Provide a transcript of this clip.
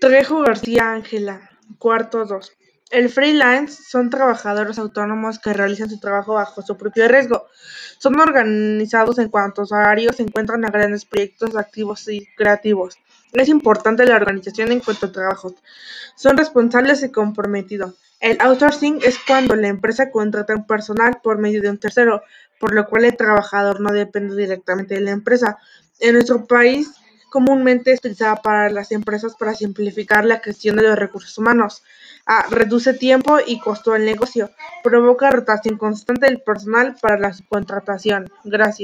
Trejo García Ángela, cuarto dos. El freelance son trabajadores autónomos que realizan su trabajo bajo su propio riesgo. Son organizados en cuanto a horarios, encuentran a grandes proyectos activos y creativos. Es importante la organización en cuanto a trabajos. Son responsables y comprometidos. El outsourcing es cuando la empresa contrata un personal por medio de un tercero, por lo cual el trabajador no depende directamente de la empresa. En nuestro país comúnmente es utilizada para las empresas para simplificar la gestión de los recursos humanos. A. Reduce tiempo y costo del negocio. Provoca rotación constante del personal para la subcontratación. Gracias.